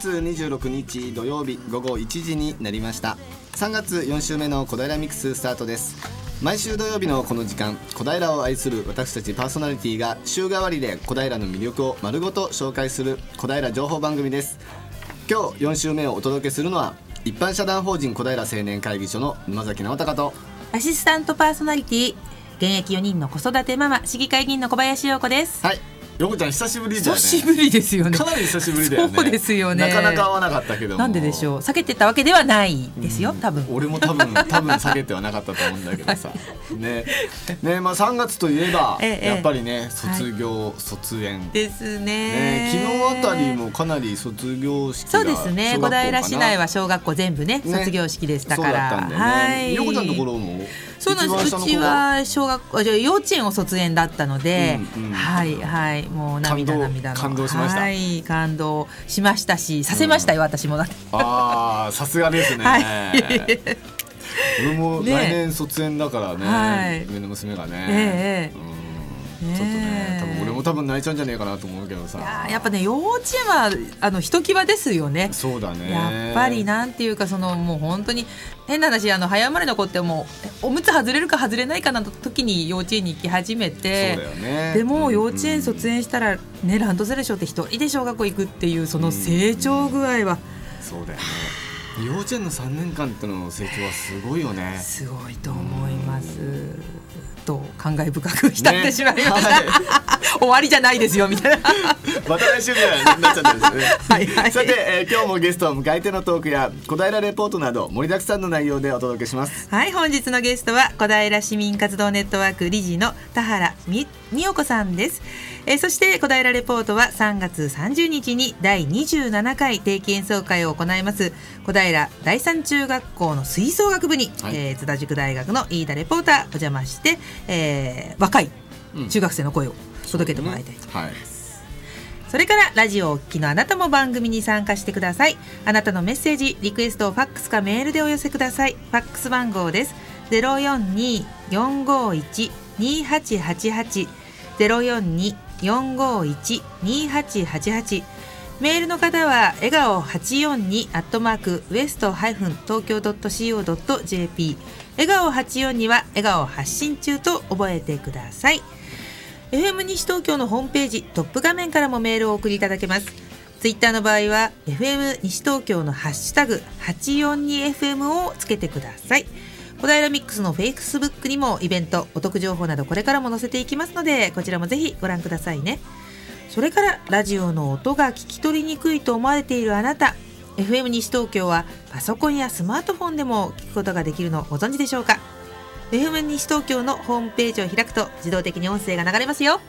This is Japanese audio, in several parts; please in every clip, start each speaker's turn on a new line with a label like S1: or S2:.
S1: 月26日土曜日午後1時になりました。3月4週目の小平ミックススタートです。毎週土曜日のこの時間小平を愛する私たちパーソナリティが週替わりで小平の魅力を丸ごと紹介する小平情報番組です。今日4週目をお届けするのは一般社団法人小平青年会議所の沼崎直隆と
S2: アシスタントパーソナリティ現役4人の子育てママ市議会議員の小林陽子です。
S1: はいよこちゃん久しぶりだよね。
S2: 久しぶりですよね。
S1: かなり久しぶりだよね。
S2: そうですよね。
S1: なかなか会わなかったけども。
S2: なんででしょう？避けてたわけではないですよ、多分。
S1: 俺も多分多分避けてはなかったと思うんだけどさ。ね。ねまあ3月といえば、
S2: ええ。
S1: やっぱりね卒業、卒園。
S2: ですね。
S1: ね昨日あたりもかなり卒業式が
S2: そうですね。小平市内は小学校全部ね
S1: ね。
S2: 卒業式でしたか
S1: そうだ
S2: ら
S1: ったんだよね、
S2: はい。
S1: よこちゃんのところも？
S2: そうなんです。うちは小学じゃあ幼稚園を卒園だったので、
S1: うんうん。
S2: はいはいもう涙涙の。
S1: 感動しました。
S2: はい感動しましたしさせましたよ、私もだって。
S1: ああさすがですね、
S2: はい。
S1: 俺も
S2: ね
S1: 来年卒園だからね、
S2: はい。
S1: 上の娘がね、
S2: ええ。
S1: うんちょっとね多分俺も多分泣いちゃうんじゃないかなと思うけどさ。
S2: いやっぱね幼稚園はあのひときわですよね。
S1: そうだね。
S2: やっぱりなんていうかそのもう本当に変な話あの早生まれの子ってもうおむつ外れるか外れないかなの時に幼稚園に行き始めて。
S1: そうだよね。
S2: でも幼稚園
S1: うんうん
S2: 卒園したらねランドセルショーって一人で小学校行くっていうその成長具合は。
S1: そうだよね。幼稚園の3年間っての成長はすごいよね。
S2: すごいと思います。と感慨深く浸ってしまいました、
S1: ね。は い
S2: 終わりじゃないですよみたいな。
S1: また来週ぐらいになっちゃったんですね。
S2: はいはい。
S1: さて、えー今日もゲストを迎えてのトークや小平レポートなど盛りだくさんの内容でお届けします。
S2: はい本日のゲストは小平市民活動ネットワーク理事の田原美美代子さんです、えーそして小平レポートは3月30日に第27回定期演奏会を行います。小平第三中学校の吹奏楽部に、
S1: はい。
S2: えー津田塾大学の飯田レポーターお邪魔して、えー若い
S1: うん。
S2: 中学生の声を届けてもらいたいと
S1: はい。
S2: それからラジオをお聞きのあなたも番組に参加してください。あなたのメッセージリクエストをファックスかメールでお寄せください。ファックス番号です。042-451-2888 042-451-2888メールの方は笑顔842アットマークウエストハイフン東京 .co.jp 笑顔842は笑顔発信中と覚えてください。FM 西東京のホームページトップ画面からもメールを送りいただけます。ツイッターの場合は FM 西東京のハッシュタグ 842FM をつけてください。小平ミックスのフェイクスブックにもイベントお得情報などこれからも載せていきますのでこちらもぜひご覧くださいね。それからラジオの音が聞き取りにくいと思われているあなた FM 西東京はパソコンやスマートフォンでも聞くことができるのをご存知でしょうか？FM 西東京のホームページを開くと自動的に音声が流れますよ。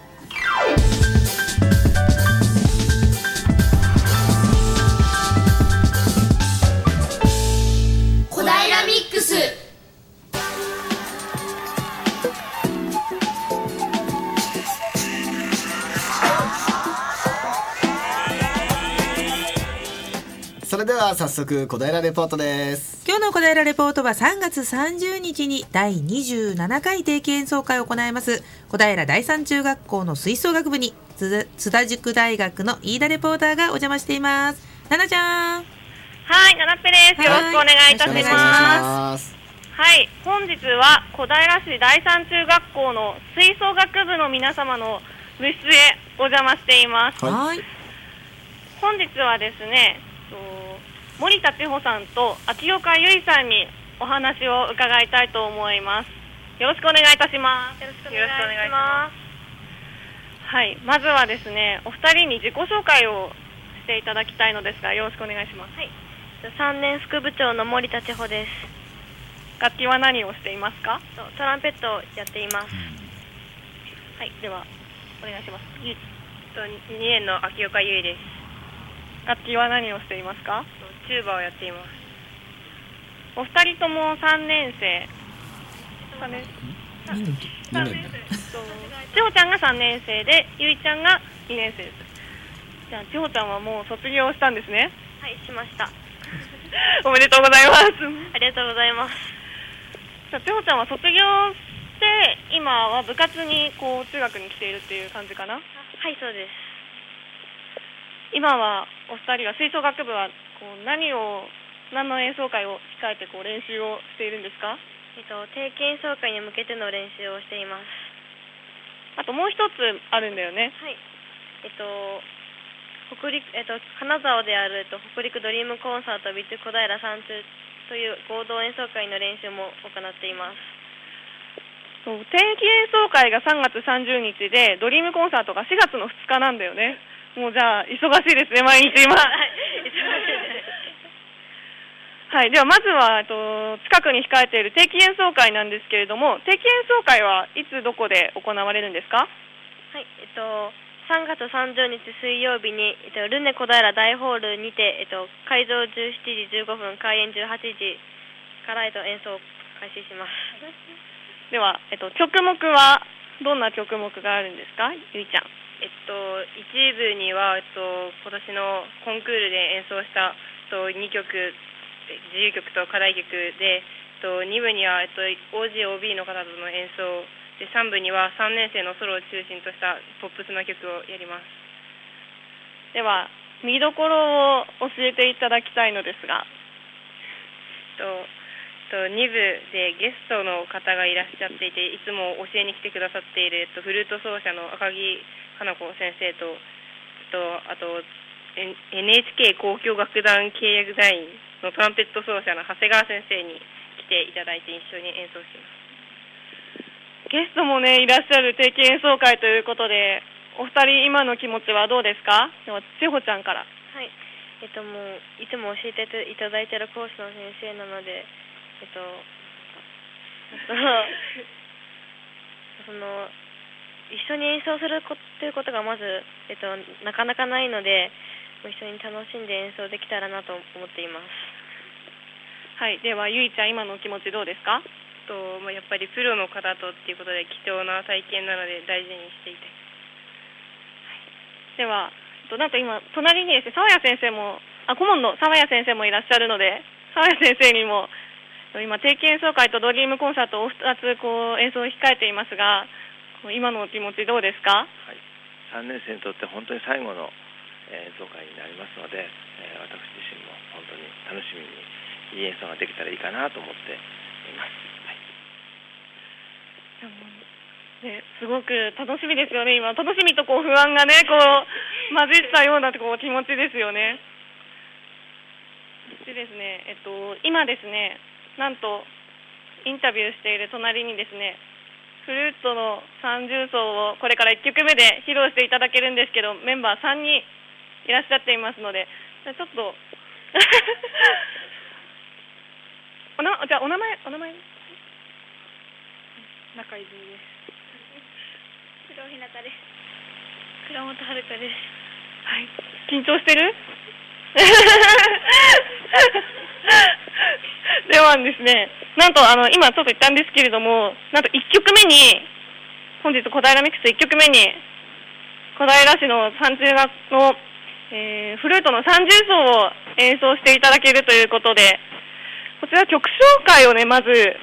S1: は早速小平レポートです。
S2: 今日の小平レポートは3月30日に第27回定期演奏会を行います。小平第三中学校の吹奏楽部に津津田塾大学の飯田レポーターがお邪魔しています。奈々ちゃん。
S3: はい、ななっぺです。よろしくお願いいたし
S2: はい
S3: ます。はい、本日は小平市第三中学校の吹奏楽部の皆様の部室へお邪魔しています。
S1: はい。
S2: はい
S3: 本日はですね、と森田千穂さんと秋岡由衣さんにお話を伺いたいと思います。よろしくお願いいたします。よろしくお願いします。はい、まずはですね、お二人に自己紹介をしていただきたいのですが、よろしくお願いします。はい、
S4: 3年副部長の森田千穂です
S3: 楽器は何をしていますか？
S4: とトランペットをやっています、
S3: はい、ではお願いします。
S4: ゆと2年の秋岡優衣です
S3: 楽器は何をしていますか？
S4: とチューバをやっています
S3: お二人とも3年生。3年
S2: 何で
S1: 2年だ
S3: 千穂ちゃんが3年生で、ゆいちゃんが2年生です。じゃあ、千穂ちゃんはもう卒業したんですね。
S4: はいしました
S3: おめでとうございます。
S4: ありがとうございます
S3: じゃあ、千穂ちゃんは卒業して、今は部活にこう中学に来ているっていう感じかな？
S4: はいそうです
S3: 今はお二人は吹奏楽部はこう何を何の演奏会を控えてこう練習をしているんですか？
S4: えっと、定期演奏会に向けての練習をしています。
S3: あともう一つあるんだよね
S4: はい。えっと、北陸、えっと、金沢である、えっと、北陸ドリームコンサート with 小平山中という合同演奏会の練習も行っています。
S3: そう定期演奏会が3月30日でドリームコンサートが4月の2日なんだよねもうじゃあ忙しいですね毎日今。はい。ではまずはえっと近くに控えている定期演奏会なんですけれども定期演奏会はいつどこで行われるんですか？
S4: はい、えっと、3月30日水曜日に、えっと、ルネ小平大ホールにて、えっと、会場17時15分、開演18時から、えっと、演奏を開始します。
S3: では、えっと、曲目はどんな曲目があるんですか？ゆいちゃん
S4: えっと、一部には、えっと、今年のコンクールで演奏した、えっと、2曲、え自由曲と課題曲で、えっと、2部には、えっと、OGOB の方との演奏で3部には3年生のソロを中心としたポップスな曲をやります。
S3: では見どころを教えていただきたいのですが
S4: えっとと2部でゲストの方がいらっしゃっていていつも教えに来てくださっている、えっと、フルート奏者の赤木かな子先生と、えっと、あと N- NHK 交響楽団契約団員のトランペット奏者の長谷川先生に来ていただいて一緒に演奏します。
S3: ゲストもねいらっしゃる定期演奏会ということでお二人今の気持ちはどうですか？では千穂ちゃんから。
S4: はい、えっともういつも教えていただいている講師の先生なので、えっ と、その一緒に演奏するこということがまず、えっと、なかなかないので、一緒に楽しんで演奏できたらなと思っています。
S3: はいではゆいちゃん今のお気持ちどうですか？
S4: とまあ、やっぱりプロの方とっていうことで貴重な体験なので大事にしていたい。
S3: ではとなんと今隣にですね沢谷先生もあ顧問の沢谷先生もいらっしゃるので沢谷先生にもえっと今定期演奏会とドリームコンサートを2つこう演奏を控えていますが今のお気持ちどうですか？
S5: はい、3年生にとって本当に最後のえー演奏会になりますので、えー私自身も本当に楽しみにいい演奏ができたらいいかなと思っています。
S3: ね、すごく楽しみですよね、今、楽しみとこう不安がね、こう混じったようなこう気持ちですよね。でですね、えっと、今ですね、なんとインタビューしている隣にですね、フルートの三重奏をこれから1曲目で披露していただけるんですけど、メンバー3人いらっしゃっていますので、ちょっと おなじゃあお名前、お名前？中泉です。
S4: 黒日向です。倉本遥です。
S3: はい。緊張してる？ではですね、なんとあの今ちょっと言ったんですけれども、なんと1曲目に、本日小平ミックス1曲目に、小平市の三中学の、えーフルートの三重奏を演奏していただけるということで、こちら曲紹介をね、まず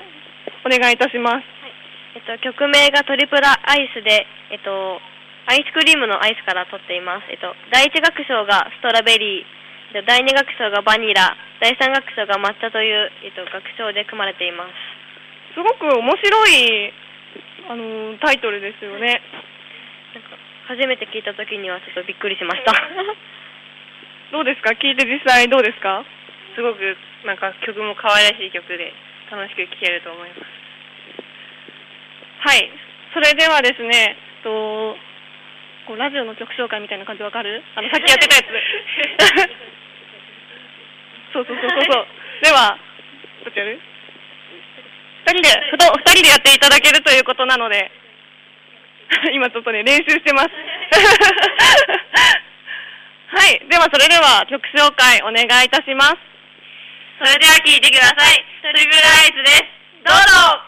S3: お願いいたします。
S4: えっと、曲名がトリプラアイスで、えっと、アイスクリームのアイスから取っています。えっと、第一楽章がストロベリー、第二楽章がバニラ、第三楽章が抹茶という、えっと、楽章で組まれています。
S3: すごく面白い、あのタイトルですよね。
S4: なんか、初めて聞いた時にはちょっとびっくりしました。
S3: どうですか？聞いて実際どうですか？
S4: すごく、なんか曲も可愛らしい曲で、楽しく聴けると思います。
S3: はい。それではですね、とこうラジオの曲紹介みたいな感じわかる？あの、さっきやってたやつ。そうそうそうそうそう。では、どっちやる？二人で、ふと二人でやっていただけるということなので、今ちょっとね、練習してます。はい。では、それでは曲紹介お願いいたします。
S4: それでは聴いてください。トリプルアイスです。どうぞ「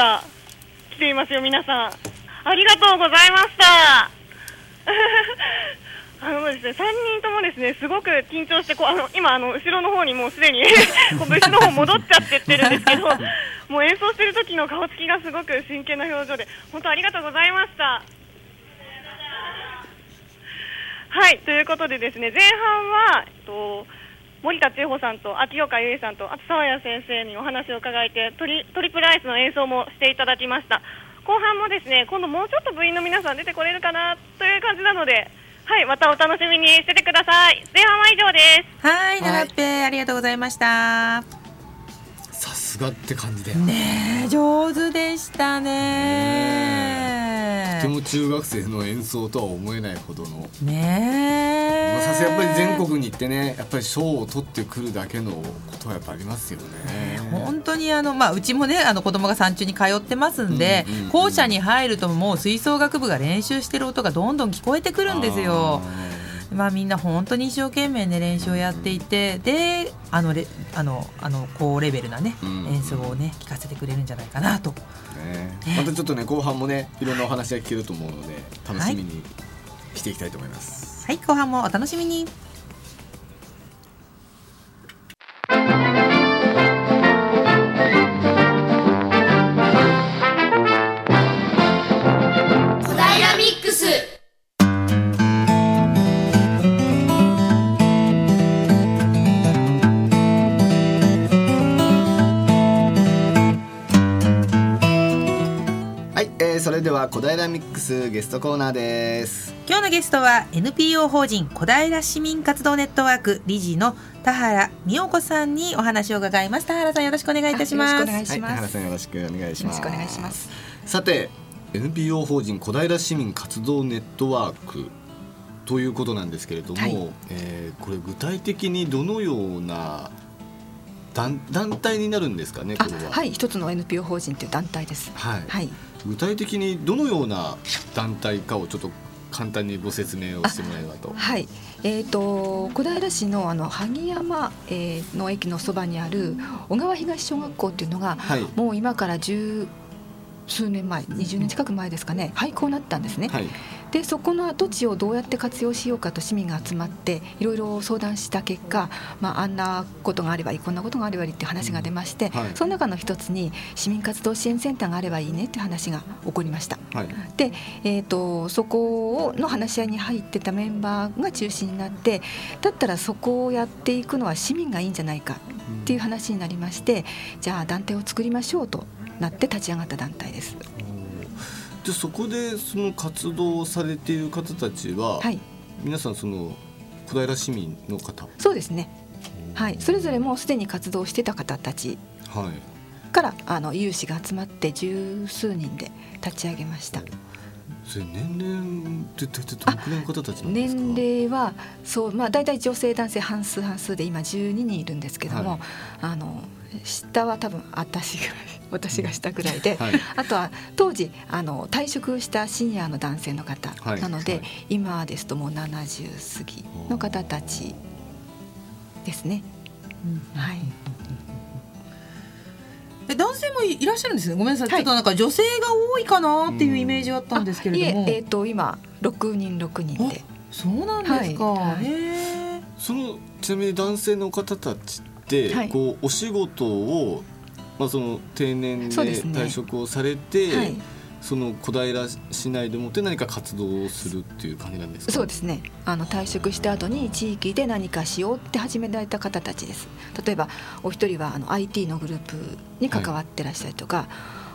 S3: が来ていますよ皆さんありがとうございました あのですね、3人ともですね、すごく緊張してこうあの今あの後ろの方にもうすでに こう後ろの方戻っちゃってってるんですけど、もう演奏してる時の顔つきがすごく真剣な表情で本当ありがとうございました。はい、ということでですね、前半は、えっと、森田千穂さんと秋岡由衣さんとあと沢谷先生にお話を伺えてトリトリプルアイスの演奏もしていただきました。後半もですね今度もうちょっと部員の皆さん出てこれるかなという感じなのではいまたお楽しみにしててください。前半は以上です。
S2: はい、ならっぺ、ありがとうございました。
S1: さすがって感じで、と
S2: ねえ、上手でしたね。
S1: ても中学生の演奏とは思えないほどの。
S2: ねえ。
S1: まあさすがやっぱり全国に行ってねやっぱり賞を取ってくるだけのことはやっぱありますよね。
S2: 本当にあの、まあ、うちもねあの子供が山中に通ってますんで、
S1: うんうんうん
S2: 校舎に入るともう吹奏楽部が練習してる音がどんどん聞こえてくるんですよ。まあ、みんな本当に一生懸命ね練習をやっていてであのレあのあの高レベルなね、
S1: うん
S2: 演奏をね聞かせてくれるんじゃないかなと。
S1: ねまたちょっとね後半もねいろんなお話が聞けると思うので楽しみにしていきたいと思います。
S2: はいはい後半もお楽しみに。
S1: それでは小平ミックスゲストコーナーです。
S2: 今日のゲストは NPO 法人小平市民活動ネットワーク理事の田原美代子さんにお話を伺います田原さんよろしくお願いいたします
S6: あよろしくお願いし
S1: はい、
S6: ます
S1: 田原さんよろしくお願いします。
S6: よろしくお願いします。
S1: さて NPO 法人小平市民活動ネットワークということなんですけれども、
S6: はい
S1: えーこれ具体的にどのような団団体になるんですかねこ
S6: あ
S1: れは。
S6: はい一つの NPO 法人という団体です。
S1: はい
S6: はい。
S1: 具体的にどのような団体かをちょっと簡単にご説明をしてもらえればと。
S6: はい、えー、と小平市のあの萩山、えーの駅のそばにある小川東小学校っていうのが、
S1: はい
S6: もう今から十数年前20年近く前ですかね廃校になったんですね、
S1: はい。
S6: でそこの跡地をどうやって活用しようかと市民が集まっていろいろ相談した結果、まあ、あんなことがあればいいこんなことがあればいいって話が出まして、
S1: はい。
S6: その中の一つに市民活動支援センターがあればいいねっていう話が起こりました。
S1: はい。
S6: で、えー、とそこの話し合いに入ってたメンバーが中心になってだったらそこをやっていくのは市民がいいんじゃないかっていう話になりましてじゃあ団体を作りましょうとなって立ち上がった団体です。
S1: でそこでその活動をされている方たちは、
S6: はい、
S1: 皆さんその小平市民の方？
S6: そうですねはい、それぞれもうすでに活動してた方たち
S1: はい。
S6: からあの有志が集まって十数人で立ち上げました
S1: それ年齢って大体どのくらいの方たちなんですか？
S6: 年齢はそう、まあ、大体女性男性半数半数で今12人いるんですけども、
S1: はい
S6: あの下は多分私が私が下ぐらいで、
S1: はい。
S6: あとは当時あの退職したシニアの男性の方。
S1: はい。
S6: なので、
S1: はい。
S6: 今ですともう70過ぎの方たちですね。はい。
S2: え男性もいらっしゃるんですね？ごめんなさい、
S6: はい。
S2: ちょっとなんか女性が多いかなっていうイメージがあったんですけれども、
S6: え、えー、と今6人6人で。
S2: そうなんですか、
S6: はい。
S1: そのちなみに男性の方たちって、
S6: はい。
S1: こうお仕事をまあその定年で退職をされて、
S6: はい
S1: その小平市内でもって何か活動をするっていう感じなんですか？
S6: そうですねあの退職した後に地域で何かしようって始められた方たちです例えばお一人はあの IT のグループに関わってらっしゃるとか、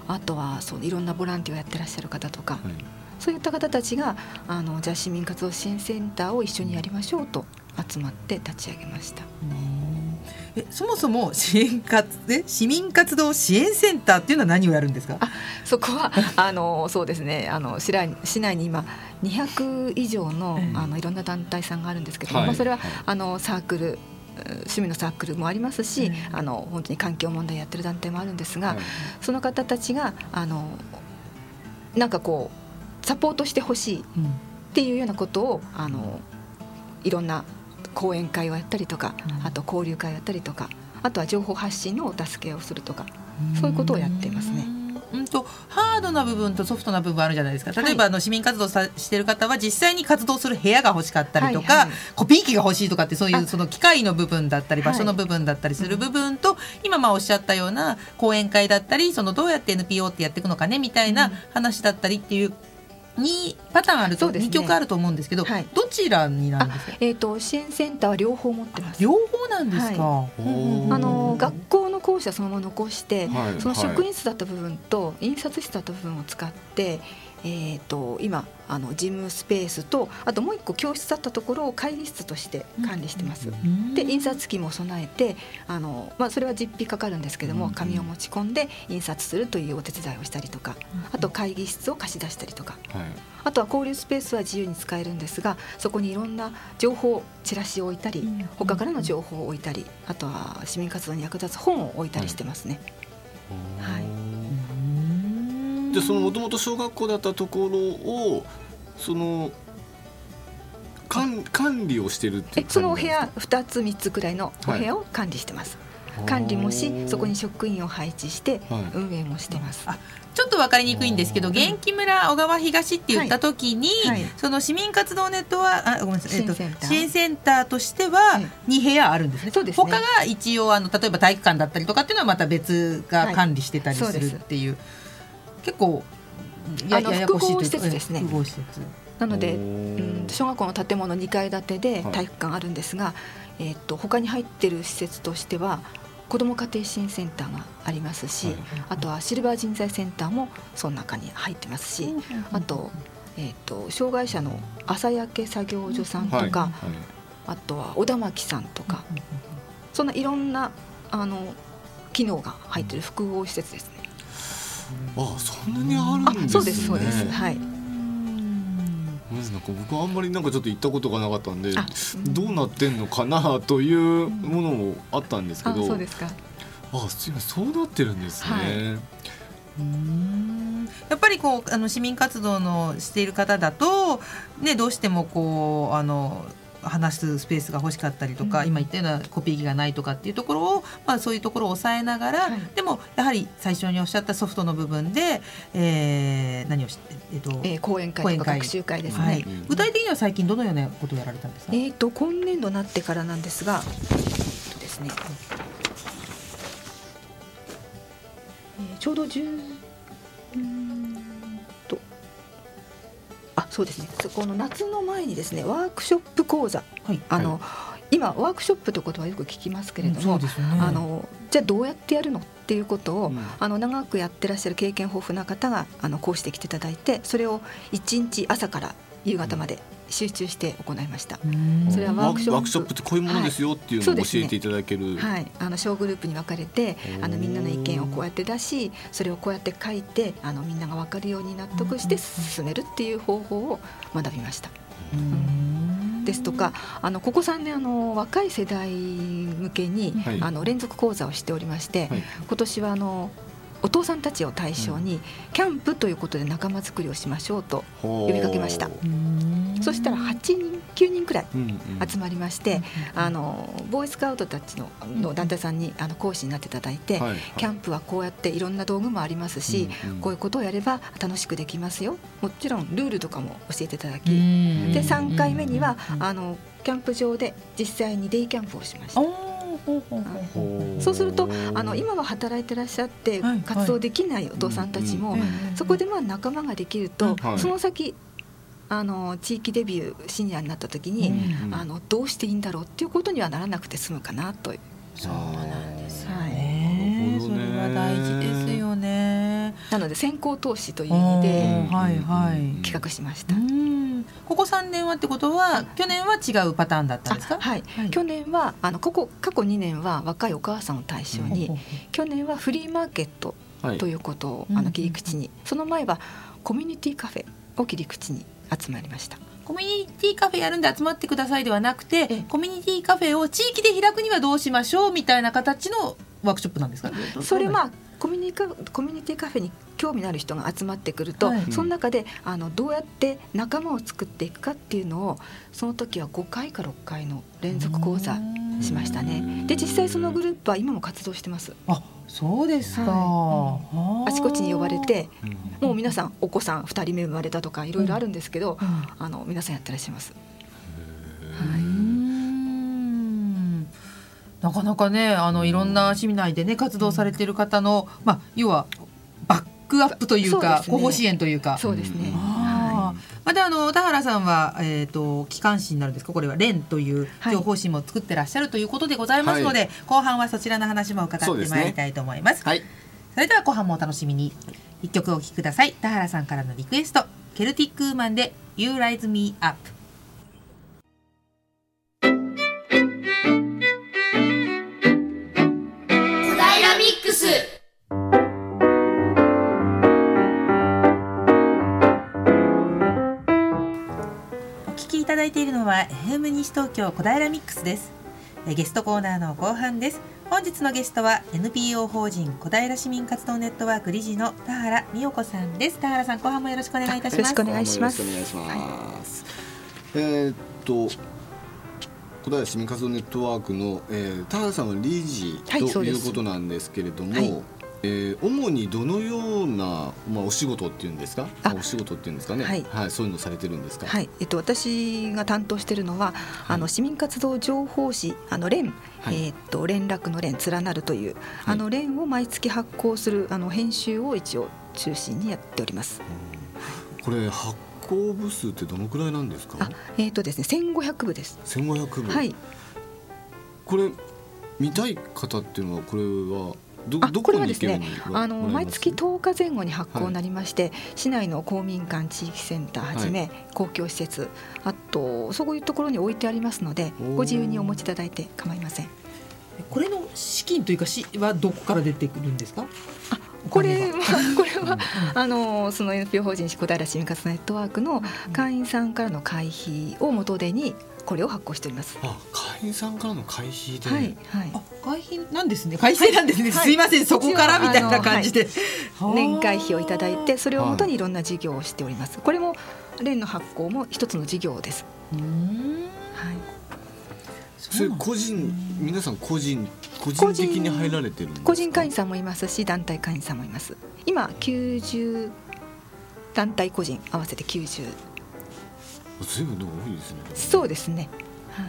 S6: あとはそういろんなボランティアをやってらっしゃる方とか、
S1: はい。
S6: そういった方たちがあのじゃあ市民活動支援センターを一緒にやりましょうと集まって立ち上げました。
S2: えそもそも支援活え市民活動支援センターっていうのは何をやるんですか？
S6: あそこは あのそうですね。あの市内市内に今200以上の,、
S2: ええ。
S6: あのいろんな団体さんがあるんですけども、
S1: はい。
S6: まあ、それは、
S1: はい。
S6: あのサークルうん趣味のサークルもありますし、
S2: ええ。
S6: あの本当に環境問題やってる団体もあるんですが、
S1: はい。
S6: その方たちがあのなんかこうサポートしてほしいっていうようなことをあのいろんな講演会をやったりとか、あと交流会をやったりとかあとは情報発信のお助けをするとかそういうことをやっていますね。
S2: うんとハードな部分とソフトな部分あるじゃないですか。例えば、あの市民活動さしてる方は実際に活動する部屋が欲しかったりとか、はいはい、コピー機が欲しいとかってそういうその機械の部分だったり場所の部分だったりする部分と、はい、今まあおっしゃったような講演会だったりそのどうやって NPO ってやっていくのかねみたいな話だったりっていう2パターンあると、ね、2曲あると思うんですけど、はい、どちらになるんですか？
S6: えーと、支援センターは両方持ってます。
S2: 両方なんですか、はい、
S6: あの学校の校舎そのまま残して、はい、その職員室だった部分と印刷室だった部分を使って、えーと、今あの事務スペースとあともう一個教室だったところを会議室として管理してます。で印刷機も備えてあの、まあ、それは実費かかるんですけども紙を持ち込んで印刷するというお手伝いをしたりとかあと会議室を貸し出したりとか、はい、あとは交流スペースは自由に使えるんですがそこにいろんな情報チラシを置いたり他からの情報を置いたりあとは市民活動に役立つ本を置いたりしてますね。はい、はい
S1: でそのもともと小学校だったところをその管管理をしてるって
S6: そのお部屋2つ3つくらいのお部屋を管理してます、はい、管理もしそこに職員を配置して運営もしてます、
S2: はい、ちょっと分かりにくいんですけど元気村小川東って言った時に、はい。はい、その市民活動ネットはあごめんなさい、えっと、支援センターとしては2部屋あるんですね。そうです、ね、他が一応あの例えば体育館だったりとかっていうのはまた別が管理してたりするっていう。結構
S6: あの複合施設ですね。なので、うん、小学校の建物2階建てで体育館あるんですが、はい、えー、っと他に入ってる施設としては子ども家庭支援センターがありますし、はい、あとはシルバー人材センターもその中に入ってますし、あと,、えー、っと障害者の朝焼け作業所さんとか、はい、あとは小田巻さんとか、そんないろんなあの機能が入ってる複合施設ですね。
S1: あそんなにあるんですね。そうですそうです。はい。
S6: なん
S1: か僕はあんまりなんかちょっと行ったことがなかったんで、どうなってんのかなというものもあったんですけど、
S6: そうですか。
S1: あ、そうなってるんですね。はい
S2: やっぱりこうあの市民活動のしている方だと、ね、どうしてもこうあの話すスペースが欲しかったりとか、うん、今言ったようなコピー機がないとかっていうところを、まあ、そういうところを抑えながら、はい、でもやはり最初におっしゃったソフトの部分で、えー、何をし
S6: えっ、ー、と、えー、講演会とか学習会ですね、はい、
S2: 具体的には最近どのようなことをやられたんですか、
S6: えーと、今年度なってからなんですが、えー、とですね、えー、ちょうど10あそうですね。そこの夏の前にですねワークショップ講座、はい、あの、はい、今ワークショップということはよく聞きますけれども、うんね、あのじゃあどうやってやるのっていうことを、うん、あの長くやってらっしゃる経験豊富な方があの講師で来ていただいてそれを1日朝から夕方まで集中して行いました。
S1: それはワークショップ。ワークショップ。ってこういうものですよっていうのを教えていただける。
S6: はい、ね、あの小グループに分かれて、あのみんなの意見をこうやって出し、それをこうやって書いて、あのみんなが分かるように納得して進めるっていう方法を学びました。ですとかあのここ3年あの若い世代向けに、はい、あの連続講座をしておりまして、はい、今年はあのお父さんたちを対象にキャンプということで仲間づくりをしましょうと呼びかけました。そしたら8人9人くらい集まりまして、あのボーイスカウトたちのの団体さんにあの講師になっていただいて、キャンプはこうやっていろんな道具もありますし、こういうことをやれば楽しくできますよ。もちろんルールとかも教えていただき、で3回目にはあのキャンプ場で実際にデイキャンプをしました。そうするとあの今は働いてらっしゃって活動できないお父さんたちもそこでまあ仲間ができるとその先あの地域デビューシニアになった時に、あのどうしていいんだろうっていうことにはならなくて済むかなと
S2: そうなんですね、はい、それは大事ですよね
S6: なので先行投資という意味で、はいはい、企画しました。
S2: ここ3年はってことは去年は違うパターンだったんですか、
S6: はい、はい、去年はあのここ過去2年は若いお母さんを対象に、去年はフリーマーケットということを、あの切り口に、その前はコミュニティカフェを切り口に集まりました。
S2: コミュニティカフェやるんで集まってくださいではなくてコミュニティカフェを地域で開くにはどうしましょうみたいな形のワークショップなんですか？
S6: それはコミュニカコミュニティカフェに興味のある人が集まってくると、
S2: はい。
S6: その中であのどうやって仲間を作っていくかっていうのをその時は5回か6回の連続講座しましたね。で実際そのグループは今も活動してます。
S2: あそうですか、
S6: あちこちに呼ばれて
S1: うん。
S6: もう皆さんお子さん2人目生まれたとかいろいろあるんですけど、
S2: うん。
S6: あの皆さんやってらっしゃいます。
S2: うー。んなかなかねあのいろんな市民内でね活動されている方の、まあ、要はバックアップというか
S6: そうですね。
S2: 支援というか。
S6: そうですね。
S2: またあの田原さんは、えー、と機関誌になるんですか？これは「連」という
S6: はい。
S2: 情報誌も作ってらっしゃるということでございますので、後半はそちらの話も伺ってまいりたいと思います。
S1: はい。
S2: それでは後半もお楽しみに。一曲お聴きください。田原さんからのリクエスト。ケルティックウーマンで「You Rise Me Up」西東京小平ミックスです。えゲストコーナーの後半です。本日のゲストは NPO 法人小平市民活動ネットワーク理事の田原美代子さんです。田原さん後半もよろしくお願いいたします。
S6: よろしくお願いします。
S1: よろしくお願い。します。えーっと小平市民活動ネットワークの、えー、田原さんは理事ということなんですけれども、
S6: はい
S1: えー主にどのような、まあ、お仕事っていうんですか？
S6: あ。
S1: お仕事っていうんですかね、
S6: はい。
S1: そういうのされてるんですか、
S6: はい、えっと、私が担当しているのは、あの市民活動情報誌あの連、
S1: はい。
S6: えっと連絡の連連なるという、あの連を毎月発行するあの編集を一応中心にやっております。
S1: これ発行部数ってどのくらいなんですか？
S6: あ、えっとですね、1500部です。
S1: 1500部、
S6: はい、
S1: これ見たい方っていうのはこれはど
S6: あ
S1: どこ
S6: れはですねあの毎月10日前後に発行になりまして、市内の公民館地域センターはじめ、公共施設あとそういうところに置いてありますのでご自由にお持ちいただいて構いません。
S2: これの資金というかしはどこから出てくるんですか？
S6: これは これはあのその NPO 法人小平市民活動ネットワークの会員さんからの会費を元手にこれを発行しております。
S1: あ会員さんからの会費で、
S6: はいはい。
S2: あ会費なんですね会費なんですね、
S6: はい
S2: すいませんそこからみたいな感じで、
S6: 年会費をいただいてそれをもと
S1: は
S6: にいろんな事業をしております。これも連の発行も一つの事業です。
S2: うーん
S6: はい。
S1: それ個人皆さん個人個人的に入られてるんですか？
S6: 個人会員さんもいますし団体会員さんもいます。今90団体個人合わせて90。
S1: ずいぶんでも多いですね
S6: そうですね。はい。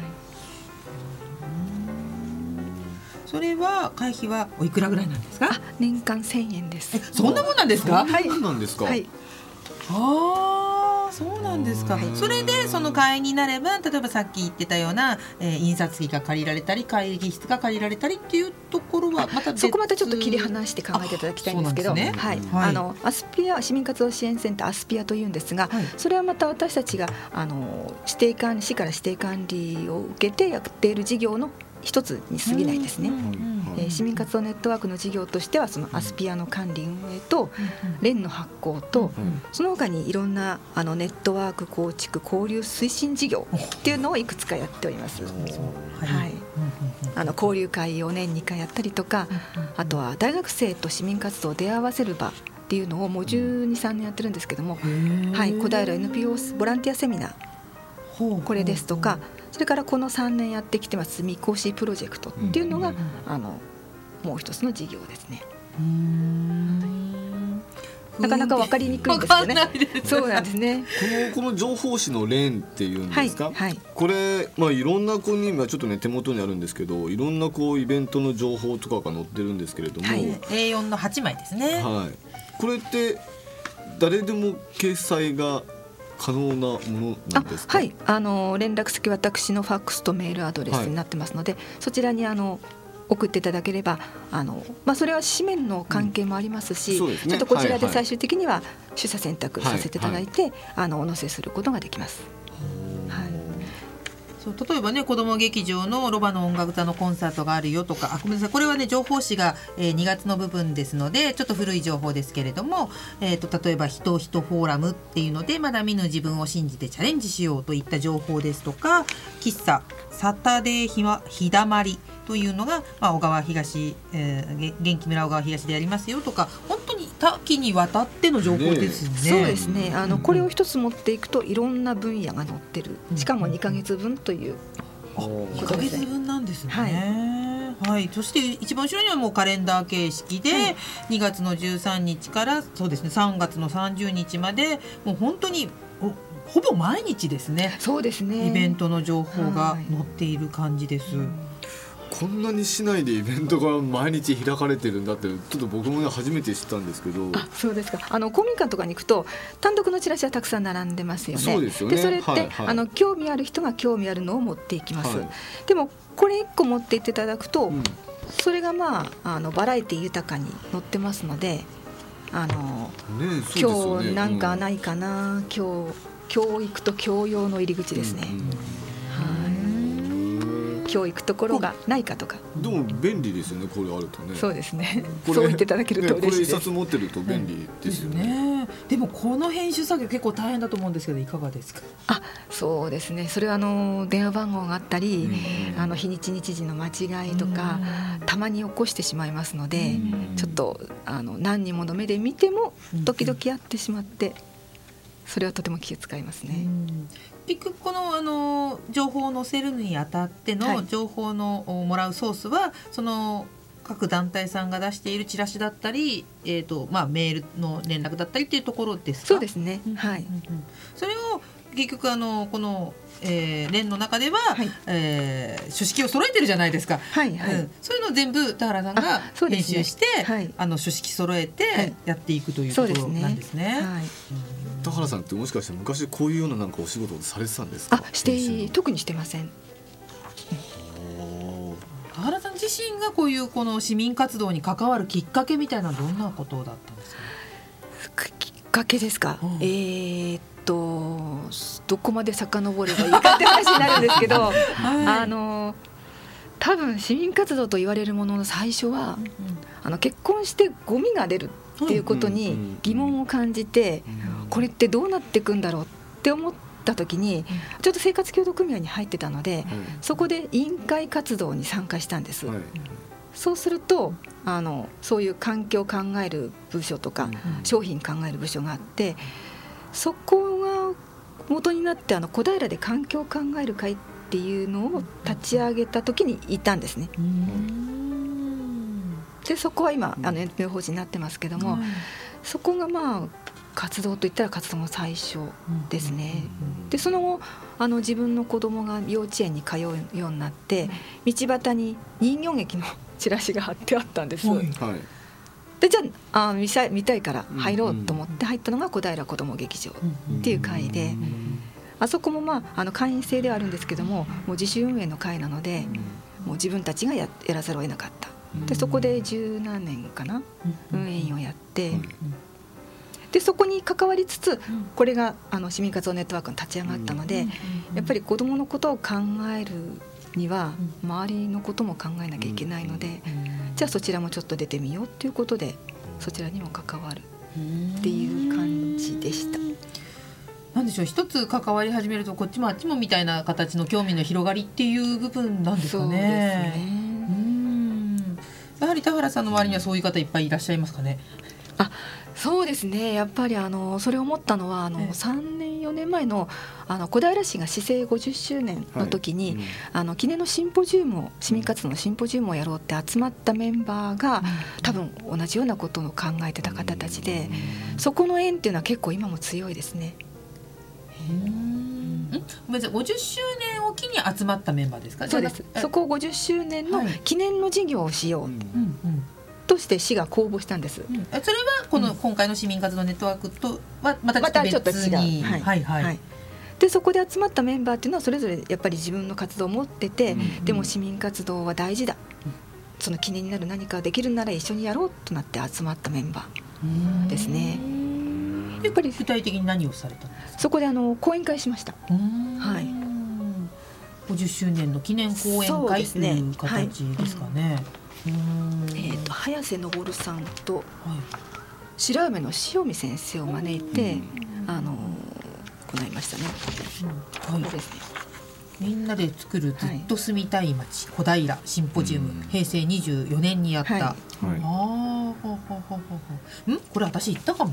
S2: それは会費はおいくらぐらいなんですか？
S6: あ年間1000円です。
S2: そんなもんなんですか？
S6: はい
S1: なんですか、
S6: はい。
S2: ああそうなんですか、
S1: はい。
S2: それでその会員になれば例えばさっき言ってたような、えー印刷機が借りられたり会議室が借りられたりっていうところはまた別
S6: そこまたちょっと切り離して考えていただきたいんですけど、
S2: ね。
S6: はい、
S2: はい。
S6: あのアスピア市民活動支援センターアスピアというんですが、
S2: はい。
S6: それはまた私たちがあの指定管理市から指定管理を受けてやっている事業の一つに過ぎないですね。えー市民活動ネットワークの事業としてはそのアスピアの管理運営と連の発行と
S1: うん
S6: その他にいろんなあのネットワーク構築交流推進事業っていうのをいくつかやっております。はい。あの交流会を年2回やったりとか、あとは大学生と市民活動を出会わせる場っていうのをもう12、3年やってるんですけども、はい、小平 NPO ボランティアセミナー。これですとかそれからこの3年やってきてます未講師プロジェクトっていうのが、あのもう一つの事業ですね。なかなか分かりにくいんですよね。そうなんですね。
S1: このこの情報誌の連っていうんですか、
S6: はいはい。
S1: これ、まあ、いろんなこうに今ちょっとね手元にあるんですけどいろんなこうイベントの情報とかが載ってるんですけれども、
S6: はい。
S2: A4 の8枚ですね、
S1: はい、これって誰でも掲載が可能なものな
S6: あ
S1: んですか？
S6: はい。あの連絡先私のファックスとメールアドレスになってますので、そちらにあの送っていただければあの、まあ、それは紙面の関係もありますし、
S1: うんすね。
S6: ちょっとこちら
S1: はいはい。
S6: で最終的には取捨選択させていただいて、あのお載せすることができます。
S2: そう例えばね子ども劇場のロバの音楽座のコンサートがあるよとかあごめんなさいこれはね情報誌が、えー2月の部分ですのでちょっと古い情報ですけれども、えー、と例えば「人人フォーラム」っていうのでまだ見ぬ自分を信じてチャレンジしようといった情報ですとか喫茶サタデーひま日だまりというのが、まあ、小川東、えー、元気村小川東でやりますよとか本当に多岐にわたっての情報ですね。
S6: そうですね。あの、これを一つ持っていくといろんな分野が載ってる。しかも2か月分という。
S2: 2か月分なんですね。はい、はい、そして一番後ろにはもうカレンダー形式で、はい、2月の13日からそうですね3月の30日までもう本当にほぼ毎日ですね。
S6: そうですね。
S2: イベントの情報が載っている感じです。はい
S1: こんなに市内でイベントが毎日開かれてるんだってちょっと僕もね初めて知ったんですけど。
S6: あそうですか。あの公民館とかに行くと単独のチラシはたくさん並んでますよね。
S1: そうですよね。
S6: でそれって、はいはい、あの興味ある人が興味あるのを持っていきます、はい、でもこれ1個持っていっていただくと、うん、それがまああのバラエティ豊かに載ってますのであの、ねね、今日なんかないかな、うん、今日教育と教養の入り口ですね。うんうん教育ところがないかとか。
S1: でも便利ですよねこれあるとね。
S6: そうですね。そう言っていただけると嬉しいです、
S1: ね、これ一冊持ってると便利ですよね。
S2: ね、でもこの編集作業結構大変だと思うんですけどいかがですか？
S6: あそうですね。それはあの電話番号があったりあの日にち日時の間違いとかたまに起こしてしまいますのでちょっとあの何人もの目で見ても時々やってしまってそれはとても気を使いますね。
S2: 結局このあの情報を載せるにあたっての情報の、もらうソースはその各団体さんが出しているチラシだったり、えーとまあ、メールの連絡だったりっていうところですか？
S6: そうですね、はい、うんうん、
S2: それを結局あのこの、えー、連の中では、はい、えー、書式を揃えてるじゃないですか、
S6: はいはい、うん、
S2: そういうのを全部田原さんが編集して、ねはい、あの書式揃えてやっていくというところなんですね。はい。
S1: 田原さんってもしかして昔こういうようななんかお仕事されてたんですか？
S6: あして特にしてません。
S2: 田原さん自身がこういうこの市民活動に関わるきっかけみたいなどんなことだったんです
S6: か？きっかけですか、うん、えー、っとどこまで遡ればいいかって話になるんですけど、はい、あの多分市民活動と言われるものの最初は、うん、あの結婚してゴミが出るっていうことに疑問を感じて、これってどうなっていくんだろうって思った時にちょっと生活協同組合に入ってたので、そこで委員会活動に参加したんです。そうするとあのそういう環境を考える部署とか、商品考える部署があってそこが元になってあの小平で環境を考える会っていうのを立ち上げた時にいたんですね。でそこは今あの NPO 法人になってますけども、そこがまあ活動といったら活動の最初ですね。でその後あの自分の子供が幼稚園に通うようになって道端に人形劇のチラシが貼ってあったんです。はい。でじゃああ見さ見たいから入ろうと思って入ったのが小平子ども劇場っていう会で。あそこもまああの会員制ではあるんですけどももう自主運営の会なのでもう自分たちがややらざるを得なかった。でそこで十何年かな運営員をやって。でそこに関わりつつこれがあの市民活動ネットワークに立ち上がったのでやっぱり子どものことを考えるには周りのことも考えなきゃいけないのでじゃあそちらもちょっと出てみようっていうことでそちらにも関わるっていう感じでした。
S2: なんでしょう一つ関わり始めるとこっちもあっちもみたいな形の興味の広がりっていう部分なんですかね。やはり田原さんの周りにはそういう方いっぱいいらっしゃいますかね。
S6: あそうですね。やっぱりあのそれを思ったのはあの、ええ、3年4年前のあの小平市が市政50周年の時に、はいうん、あの記念のシンポジウムを市民活動のシンポジウムをやろうって集まったメンバーが、うん、多分同じようなことを考えてた方たちで、うん、そこの縁っていうのは結構今も強いですね。
S2: ご50周年を機に集まったメンバーですか？
S6: そうです。そこを50周年の記念の事業をしよう、として市が公募したんです、うん、
S2: それはこの今回の市民活動ネットワークとはまたちょっと違う、はい、はいはい、はい。
S6: でそこで集まったメンバーっていうのはそれぞれやっぱり自分の活動を持ってて、うん、でも市民活動は大事だ、うん、その記念になる何かできるなら一緒にやろうとなって集まったメンバーですね。
S2: やっぱり具体的に何をされたんですか？
S6: そこであの講演会しました。はい。
S2: 50周年の記念講演会という形ですかね。
S6: えーと、早瀬昇さんと白梅の塩見先生を招いて、あの行いましたね。はい、ですね。
S2: みんなで作るずっと住みたい街、小平シンポジウム、平成24年にやった、
S6: はい。
S2: ああ
S1: はい
S2: ほうほうほうほん？これ私行ったかも。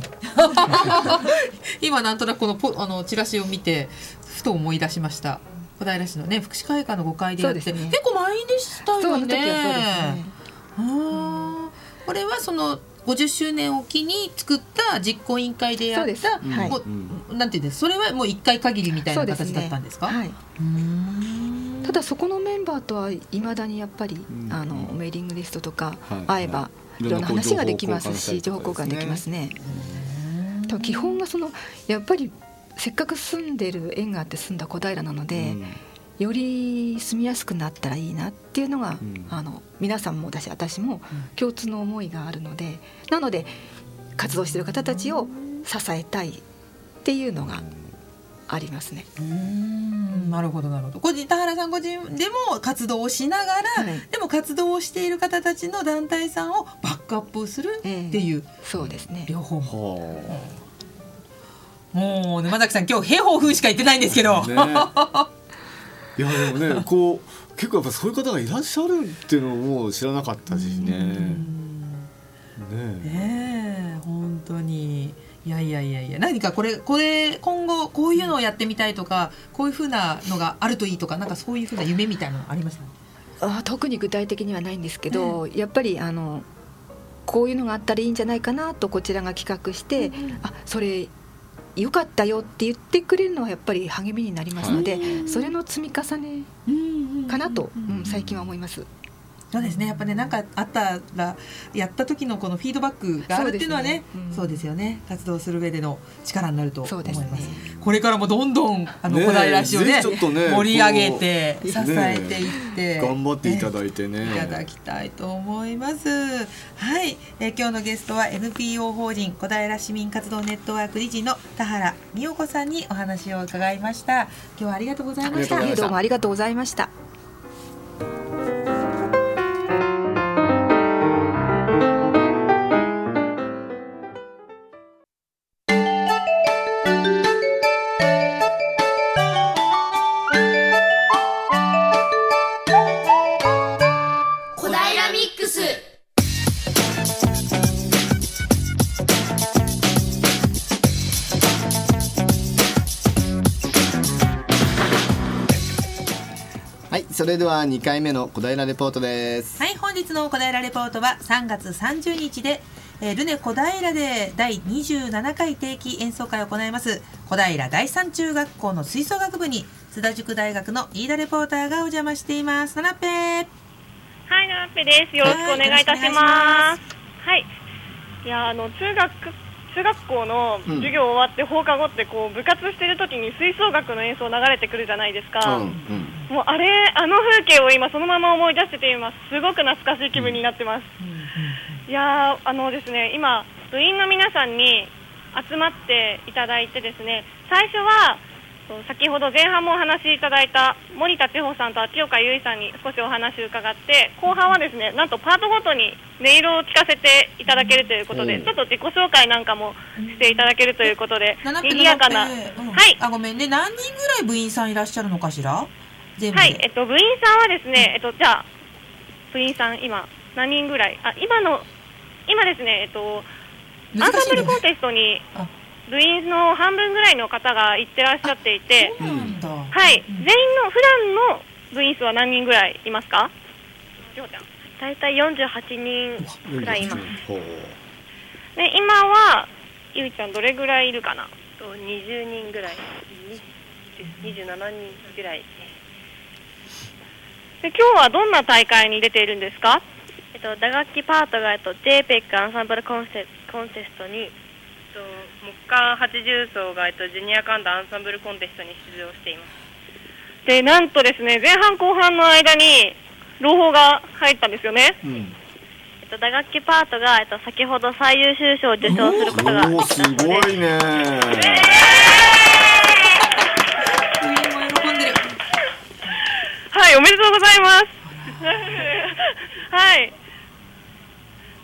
S2: 今なんとなくこのポあのチラシを見てふと思い出しました。小平市のね福祉会館の5階でやって、
S6: ね。
S2: 結構満員でしたよねこれはその50周年を機に作った実行委員会でやっ
S6: そうです。
S2: た
S6: はい。
S2: もうなんていうんですそれはもう一回限りみたいな形だったんですか？
S6: はい、ただそこのメンバーとはいまだにやっぱり、
S1: ん。
S6: あのメーリングリストとか
S1: はい。
S6: 会えば
S1: い。
S6: いろんな話ができますし
S1: 情報
S6: 交換できますね。基本がそのやっぱりせっかく住んでる縁があって住んだ小平なので、より住みやすくなったらいいなっていうのが、
S1: うん。
S6: あの皆さんもだし私も共通の思いがあるのでなので活動してる方たちを支えたいっていうのがありますね。
S2: うーん。なるほどなるほど。ご自田原さんご自身でも活動をしながら、
S6: はい。
S2: でも活動をしている方たちの団体さんをバックアップするっていう、
S6: そうですね。
S2: 両方も。
S1: は
S2: もう沼崎さん今日平方風しか言ってないんですけど、
S1: あね いやでもねこう結構やっぱそういう方がいらっしゃるっていうのも知らなかったしね。ね
S2: ねえ本当に。いやいやいやいや。何かこれこれ今後こういうのをやってみたいとかこういうふうなのがあるといいとかなんかそういうふうな夢みたいなのありました
S6: あ特に具体的にはないんですけど、やっぱりあのこういうのがあったらいいんじゃないかなとこちらが企画して、あそれ良かったよって言ってくれるのはやっぱり励みになりますので、それの積み重ねかなと、うん最近は思います。
S2: そうですね。やっぱねなんかあったらやった時のこのフィードバックがあるっていうのはね
S6: そ
S2: そううですよね。活動する上での力になると思います。
S6: ね。
S2: これからもどんどんあの小平市をね
S1: ちょっとね
S2: 盛り上げて支えていって、
S1: 頑張っていた
S2: い
S1: だいてね。
S2: いただきたいと思います。はい、えー今日のゲストは NPO 法人小平市民活動ネットワーク理事の田原美代子さんにお話を伺いました。今日はありがとうございました。
S1: ありがとうございました。
S6: どうもありがとうございました。
S1: れでは2回目の小平レポートです
S2: はい、本日の小平レポートは3月30日で、えールネ小平で第27回定期演奏会を行います小平第三中学校の吹奏楽部に津田塾大学の飯田レポーターがお邪魔しています。ななっぺー
S3: はい、ななっぺです。よろしくお願いいたします。はい。いや、あの中学中学校の授業終わって放課後ってこう部活してる時に吹奏楽の演奏流れてくるじゃないですか。
S1: うんうん
S3: もうあれあの風景を今そのまま思い出してて今すごく懐かしい気分になってます。いやーあのですね今部員の皆さんに集まっていただいてですね最初は先ほど前半もお話しいただいた森田千穂さんと秋岡優衣さんに少しお話を伺って後半はですねなんとパートごとに音色を聞かせていただけるということで、
S1: うん。
S3: ちょっと自己紹介なんかもしていただけるということで、
S2: ななっぺ
S3: 賑やかな、
S2: うん
S3: はい。
S2: あごめんね。何人ぐらい部員さんいらっしゃるのかしら？
S3: はい、えっと、部員さんはですね、えっと、じゃあ、部員さん、今、何人ぐらい、あ、今の、今ですね、えっと、アンサンブルコンテストに
S2: あ、
S3: 部員の半分ぐらいの方が行ってらっしゃっていて、はい、
S2: うん
S3: 全員の、普段の部員数は何人ぐらいいますか？大体48人くらいいます。で、今は、ゆいちゃんどれぐらいいるかな？と20人ぐらい。27人ぐらい。で今日はどんな大会に出ているんですか？
S4: えっと、打楽器パートが、えっと、JPEC アンサンブルコンセコンテストに、と、木管80層が、えっと、ジュニアカンダアンサンブルコンテストに出場しています。
S3: で、なんとですね、前半後半の間に、朗報が入ったんですよね。
S1: うん
S4: えっと、打楽器パートが、えっと、先ほど最優秀賞を受賞することがで
S1: すごいね
S3: はい、おめでとうございます。はい。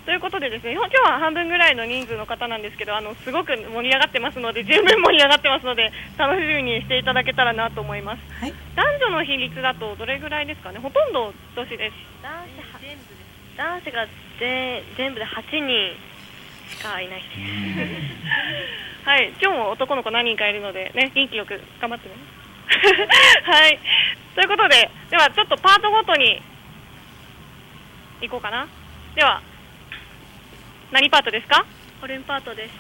S3: ということでですね今日は半分ぐらいの人数の方なんですけどあのすごく盛り上がってますので十分盛り上がってますので楽しみにしていただけたらなと思います、
S2: はい。
S3: 男女の比率だとどれぐらいですかね？ほとんど女子です。
S4: 男子は男子が全全部で8人しかいないです。
S3: はい。今日も男の子何人かいるのでね元気よく頑張ってね。はい。ということでではちょっとパートごとに行こうかな。では何パートですか？
S4: ホルンパートです。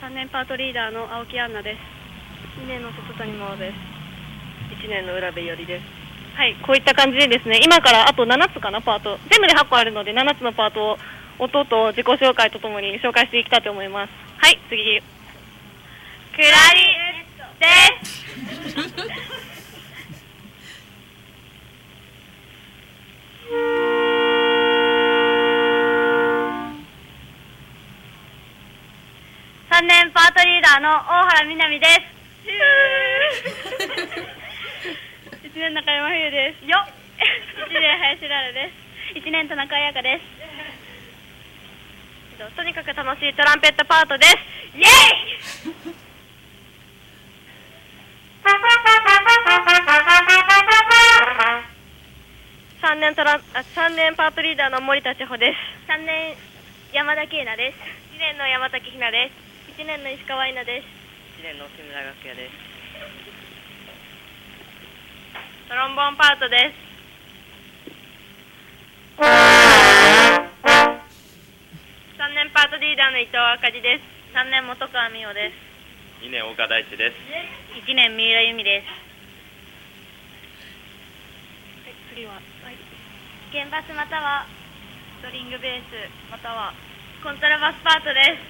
S4: 3年パートリーダーの青木杏奈です。2年の外谷真央です。1年の浦部よりです。
S3: はい、こういった感じでですね、今からあと7つかな、パート。全部で8個あるので、7つのパートを音と自己紹介とともに紹介していきたいと思います。はい、次。クラリです。
S4: 3年パートリーダーの大原みなみです。1年中山冬です。よ1年林ラルです。1年田中彩香ですとにかく楽しいトランペットパートです。イエイ。3年トラあ3年パートリーダーの森田千穂です。3年山田恵奈です。1年の山崎ひなです。1年の石川稲です。1年の志村楽也です。トロンボーンパートです3年パートリーダーの伊藤あかりです。3年本川美穂です。
S5: 2年岡大地です。
S4: 1年三浦由美です。
S3: 次は、はい、
S4: 原バスまたはストリングベースまたはコントラバスパートです。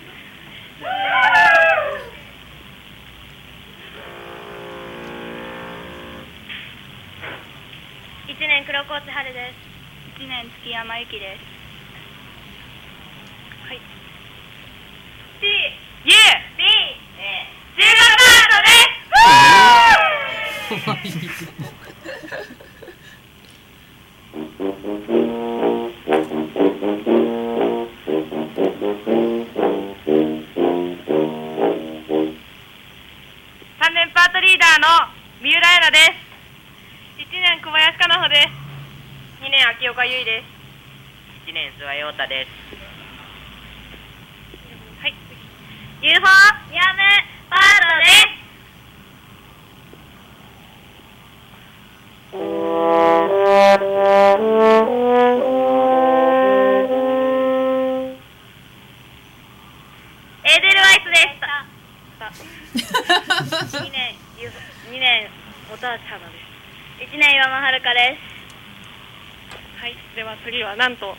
S4: 1年黒河内春です。1年月山由紀ですはい C
S3: イエ
S4: B 中華パートです
S3: 3年パートリーダーの三浦彩奈です。1年小林かなほです。2年秋岡優衣です。
S4: 1年諏訪陽太です
S3: なんと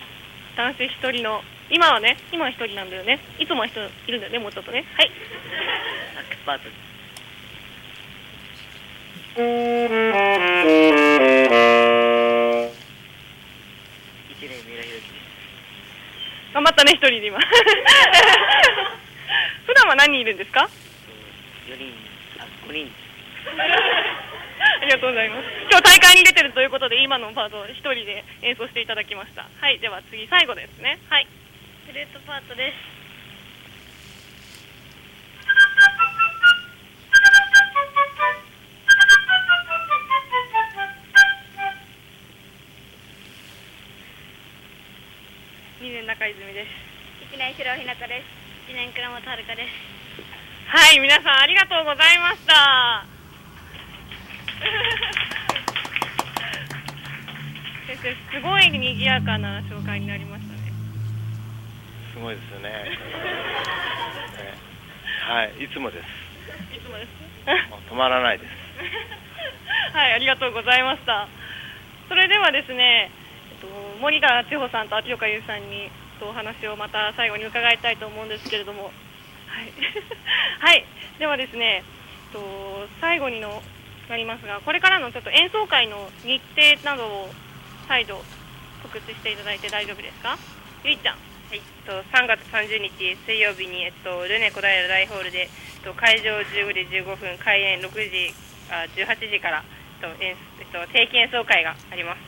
S3: 男性一人の今はね今は一人なんだよね。いつもは人いるんだよねもうちょっとね。はい。
S4: サックパート1年三浦祐希
S3: 頑張ったね一人で今。普段は何人いるんですか
S4: ？4人あ5人
S3: がとうございます。今日大会に出てるということで今のパートを一人で演奏していただきました。はい。では次最後ですね。はい。
S4: フルートパートです
S3: 2年中泉です。
S4: 1年白尾ひなかです1年倉本遥です
S3: はい、皆さんありがとうございました。先生、すごい賑やかな紹介になりましたね。
S5: すごいですよね。ね。はいいつもです。
S3: いつもです？
S5: 止まらないです。
S3: はい、ありがとうございました。それではですね、えっと、森田千穂さんと秋岡優さんにえっとお話をまた最後に伺いたいと思うんですけれども、はい、はい、ではですね、と、最後にのなりますが、これからのちょっと演奏会の日程などを再度告知していただいて大丈夫ですか？ゆいちゃん。
S4: はい、えっと3月30日水曜日に、えっと、ルネ小平大ホールで、えっと、会場15時15分開演6時あ18時から、えっと演えっと、定期演奏会があります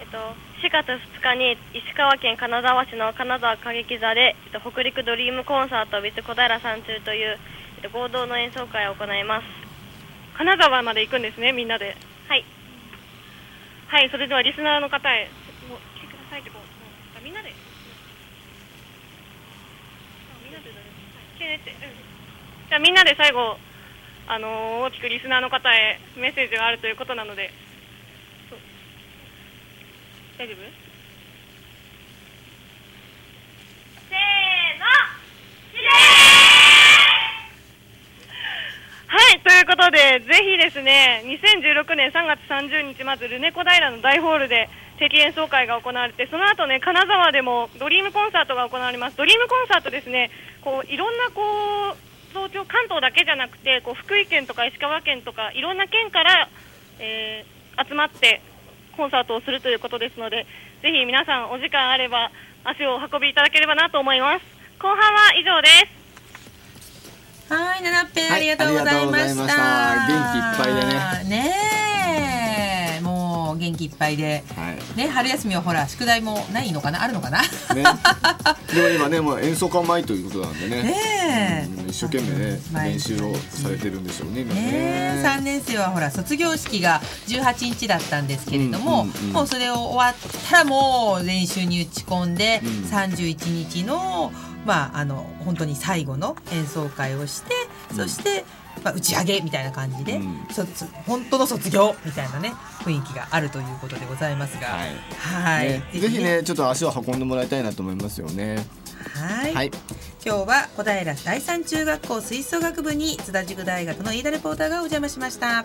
S3: えっと、4月2日に石川県金沢市の金沢歌劇座で、えっと、北陸ドリームコンサート with 小平山中という、えっと、合同の演奏会を行います。金沢まで行くんですねみんなで。はい。はいそれではリスナーの方へ。もう来てくださいってこうみんなで、みんなでじゃあみんなで最後あのー大きくリスナーの方へメッセージがあるということなので。大丈夫せーのはい、ということで、ぜひですね、2016年3月30日、まずルネコ平の大ホールで定期演奏会が行われて、その後ね、金沢でもドリームコンサートが行われます。ドリームコンサートですね、こういろんなこう早朝関東だけじゃなくて、こう福井県とか石川県とかいろんな県から、えー集まってコンサートをするということですので、ぜひ皆さんお時間あれば足をお運びいただければなと思います。後半は以上です。
S2: はい、七っぺ
S1: はい
S2: ありがとうございました。
S1: 元気いっぱいでね。
S2: ねえ、もう元気いっぱいで。
S1: はい。
S2: ね、春休みはほら宿題もないのかな？あるのかな？
S1: ね、でも今ねもう演奏会前ということなんでね。
S2: ねえ。
S1: うん一生懸命ね練習をされてるんでしょうね今
S2: ね。え、3年生はほら卒業式が18日だったんですけれども、
S1: うんうんうん
S2: もうそれを終わったらもう練習に打ち込んで、
S1: うん。
S2: 31日のまああの本当に最後の演奏会をして、そして、まあ、打ち上げみたいな感じで、
S1: うん。
S2: 卒本当の卒業みたいなね雰囲気があるということでございますが、
S1: はい。
S2: はい、
S1: ね。ぜひねちょっと足を運んでもらいたいなと思いますよね。
S2: はい。
S1: はい。
S2: 今日は小平第三中学校吹奏楽部に津田塾大学の飯田レポーターがお邪魔しました。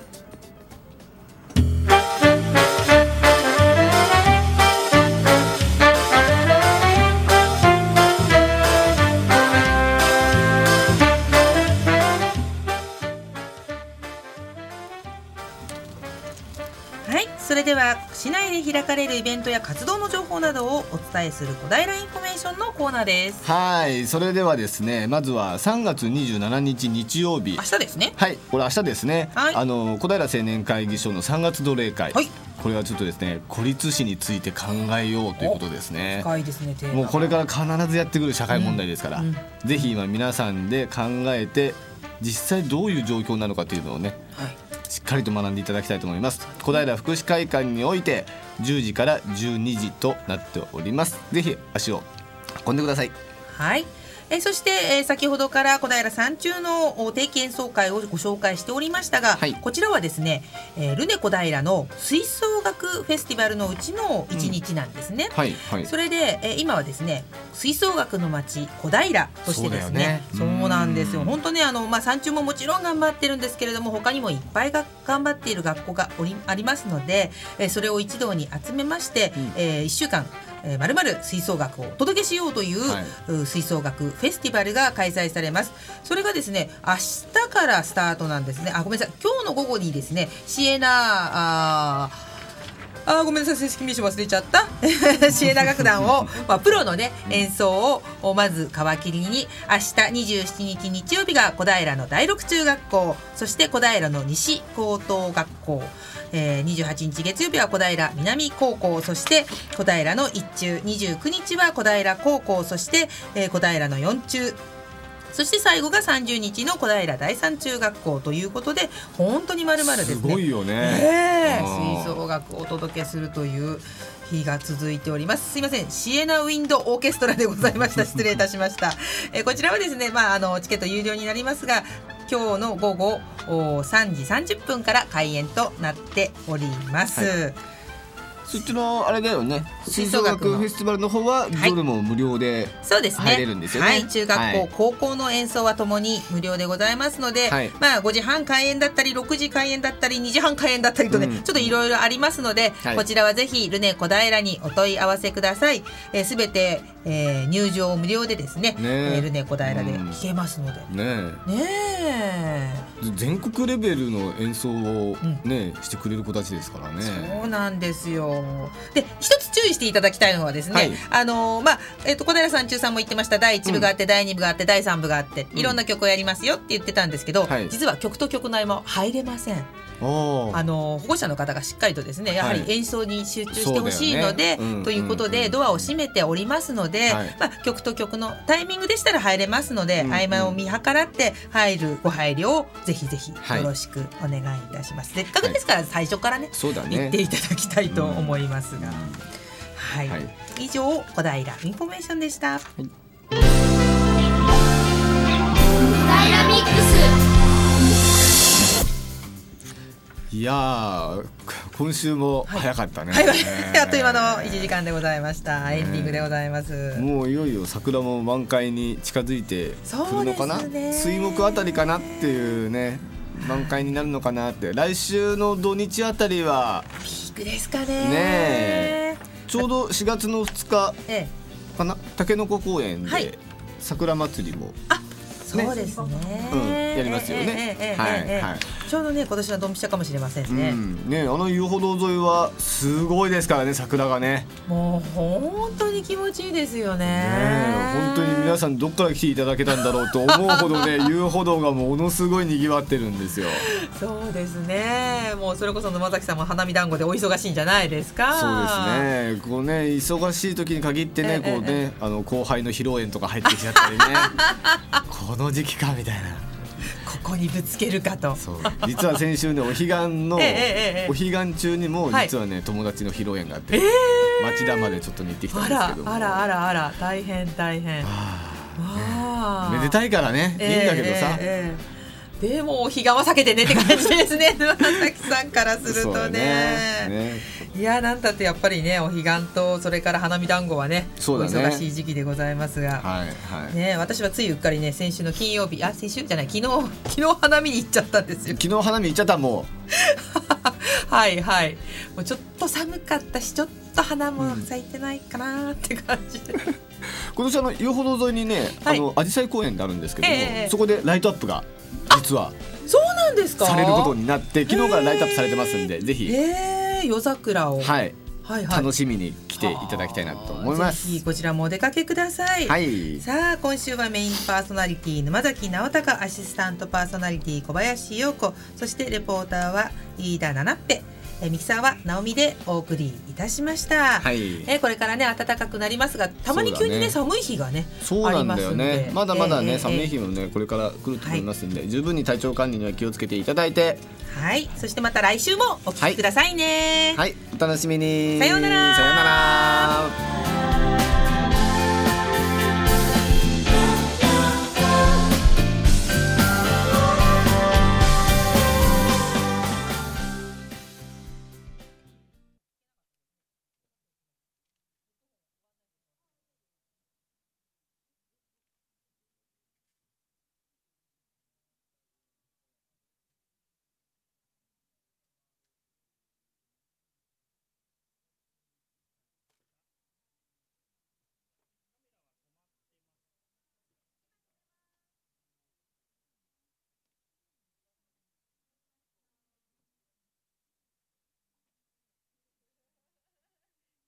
S2: 開かれるイベントや活動の情報などをお伝えする小平インフォメーションのコーナーです。
S1: はいそれではですねまずは3月27日日曜日
S2: 明日ですね。
S1: はいこれ明日ですね、
S2: はい
S1: あの小平青年会議所の3月度例会、
S2: はい
S1: これはちょっとですね孤立死について考えようということですね
S2: 深いですね。
S1: もうこれから必ずやってくる社会問題ですから、
S2: うんうん
S1: ぜひ今皆さんで考えて実際どういう状況なのかというのをね
S2: はい。
S1: しっかりと学んでいただきたいと思います小平福祉会館において10時から12時となっておりますぜひ足を運んでください
S2: はい。えーそして、えー先ほどから小平山中のお定期演奏会をご紹介しておりましたが、
S1: はい。
S2: こちらはですね、えールネ小平の吹奏楽フェスティバルのうちの一日なんですね。
S1: はいはい。
S2: それで、えー今はですね吹奏楽の街小平としてですね
S1: そうね。
S2: なんですよ。
S1: うん。
S2: 本当ねあの、まあ、山中ももちろん頑張ってるんですけれども他にもいっぱいが頑張っている学校がおりありますので、えーそれを一堂に集めまして、
S1: うん。
S2: え1週間えーまるまる吹奏楽をお届けしようという、
S1: はい。う
S2: 吹奏楽フェスティバルが開催されます。それがですね明日からスタートなんですね。あごめんなさい。今日の午後にですねシエナあーあごめんなさい正式名称忘れちゃった。シエナ楽団を、まあ、プロのね演奏をまず皮切りに明日27日日曜日が小平の第六中学校。そして小平の西高等学校、えー、28日月曜日は小平南高校。そして小平の一中。29日は小平高校。そして、えー小平の四中。そして最後が30日の小平第三中学校ということで本当にまるまるですね。
S1: すごいよね
S2: 吹奏楽をお届けするという日が続いております。すいません、シエナウィンドオーケストラでございました。失礼いたしました。えーこちらはですね、まああのチケット有料になりますが、今日の午後お3時30分から開演となっております。
S1: はそっちのあれだよね。吹奏
S2: 楽
S1: フェスティバルの方は
S2: はい
S1: どれも無料で、
S2: そうですね。
S1: 入れるんですよね。
S2: はい、中学校、
S1: はい。
S2: 高校の演奏はともに無料でございますので、
S1: はい。
S2: まあ5時半開演だったり6時開演だったり2時半開演だったりとね、
S1: うん。
S2: ちょっといろいろありますので、
S1: はい。
S2: こちらはぜひルネ小平にお問い合わせください。す、え、べ、全て、えー入場無料でですね、
S1: ね。え
S2: えールネ小平で聴けますので。
S1: ね
S2: ね
S1: え。全国レベルの演奏をね、してくれる子たちですから
S2: え、
S1: ね。
S2: そうなんですよ。とで一つ注意していただきたいのはですね、
S1: はい。
S2: あのまあえっと小平さん中さんも言ってました。第1部があって、第2部があって第3部があっていろんな曲をやりますよって言ってたんですけど、
S1: はい。
S2: 実は曲と曲の合間入れません。あの保護者の方がしっかりとですねやはり
S1: はい
S2: 演奏に集中してほしいので、ということで、
S1: うん
S2: ドアを閉めておりますので、
S1: はい。
S2: まあ、曲と曲のタイミングでしたら入れますので、
S1: うん
S2: 合間を見計らって入るご配慮をぜひぜひ
S1: はい
S2: よろしくお願いいたします。せっかくですから最初からね、
S1: そうだね。
S2: 言っていただきたいと思いますが、はい、
S1: はい。
S2: 以上小平インフォメーションでした。
S7: 小平ミックス
S1: いやー今週も早かったね、
S2: はい、あっという間の1時間でございました。エンディングでございます。
S1: もういよいよ桜も満開に近づいてくるのかな、水木あたりかなっていうね満開になるのかなって。来週の土日あたりは
S2: ピークですかね。
S1: ちょうど4月の2日
S2: ええ、
S1: かな？たけのこ公園
S2: はい。
S1: で桜祭りも、
S2: そうですね。
S1: うんやりますよね
S2: ちょうどね今年はドンピシャかもしれません
S1: う
S2: ね。
S1: んねあの遊歩道沿いはすごいですからね桜がね
S2: もう本当に気持ちいいですよね。
S1: ねえ本当に皆さんどっから来ていただけたんだろうと思うほどね 遊歩道がものすごい賑わってるんですよ
S2: そうですね。もうそれこそ沼崎さんも花見団子でお忙しいんじゃないですか。
S1: そうですね。こうね忙しい時に限ってね、
S2: ええ
S1: こうね、あの後輩の披露宴とか入ってきちゃったりね。この時期かみたいな。
S2: ここにぶつけるかと。
S1: そう。実は先週ねお彼岸の、
S2: ええ
S1: お彼岸中にも
S2: はい
S1: 実はね、友達の披露宴があって、町田までちょっとに行ってきたん
S2: あら
S1: ですけども。
S2: あらあらあら大変大変。
S1: あ
S2: あ
S1: あめでたいからね、いいんだけどさ。
S2: でもお彼岸は避けてねって感じですね。沼崎さんからするとね。
S1: ね。
S2: いやなんたってやっぱりねお彼岸とそれから花見団子はね
S1: そうだね。
S2: お忙しい時期でございますが、
S1: はいはい。
S2: ね、私はついうっかりね先週の金曜日あ先週じゃない昨日 昨日花見に行っちゃったんですよ。
S1: 昨日花見行っちゃったも
S2: はいはい。もうちょっと寒かったしちょっと花も咲いてないかなって感じ。で、
S1: う。今年あの遊歩道沿いにね、
S2: はい。
S1: あの紫陽花公園ってあるんですけども、
S2: ええ。
S1: そこでライトアップが実は。
S2: そうなんですか？
S1: されることになって、昨日からライトアップされてますんで、ぜひ。
S2: えー、夜桜を、
S1: はい、
S2: はいはい。
S1: 楽しみに来ていただきたいなと思います。
S2: ぜひこちらもお出かけください。
S1: はい、
S2: さあ今週はメインパーソナリティ沼崎直隆アシスタントパーソナリティ小林陽子。そしてレポーターは飯田七っぺえミキサーは直美でお送りいたしました、
S1: はい、
S2: えこれからね暖かくなりますがたまに急にね
S1: ね。
S2: 寒い日がね
S1: そうなんだよ
S2: ありますん
S1: ね
S2: で。
S1: まだまだね、
S2: ええ
S1: 寒い日もね、これから来ると思いますんで、十分に体調管理には気をつけていただいて。
S2: はい。そしてまた来週もお聞きくださいね、
S1: はい、お楽しみに。
S2: さようなら。
S1: さようなら。